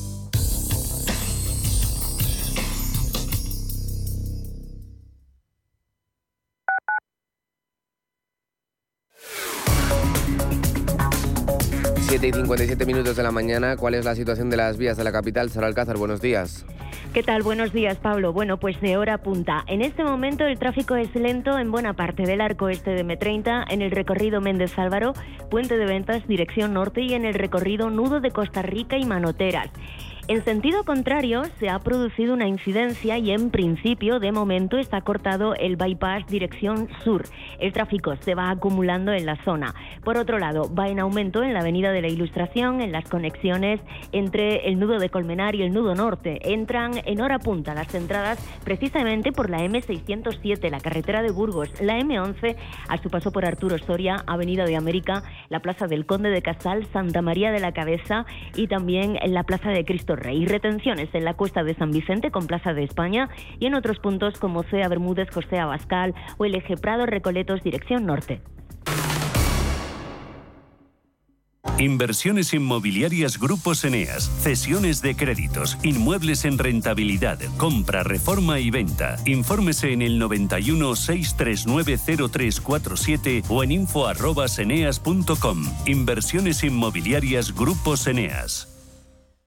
7 y 57 minutos de la mañana. ¿Cuál es la situación de las vías de la capital? Sara Alcázar, buenos días. ¿Qué tal? Buenos días, Pablo. Bueno, pues de hora punta. En este momento el tráfico es lento en buena parte del arco este de M30, en el recorrido Méndez Álvaro, Puente de Ventas, dirección norte y en el recorrido Nudo de Costa Rica y Manoteras. En sentido contrario, se ha producido una incidencia y en principio, de momento, está cortado el bypass dirección sur. El tráfico se va acumulando en la zona. Por otro lado, va en aumento en la Avenida de la Ilustración, en las conexiones entre el nudo de Colmenar y el nudo norte. Entran en hora punta las entradas precisamente por la M607, la carretera de Burgos, la M11 a su paso por Arturo Soria, Avenida de América, la Plaza del Conde de Casal, Santa María de la Cabeza y también en la Plaza de Cristo Rey. Retenciones en la Cuesta de San Vicente con Plaza de España y en otros puntos como Cea Bermúdez, José Abascal o el eje Prado Recoletos dirección norte. Inversiones inmobiliarias Grupos Eneas, cesiones de créditos, inmuebles en rentabilidad, compra, reforma y venta. Infórmese en el 91 639 0347 o en info@eneas.com. Inversiones inmobiliarias Grupos Eneas.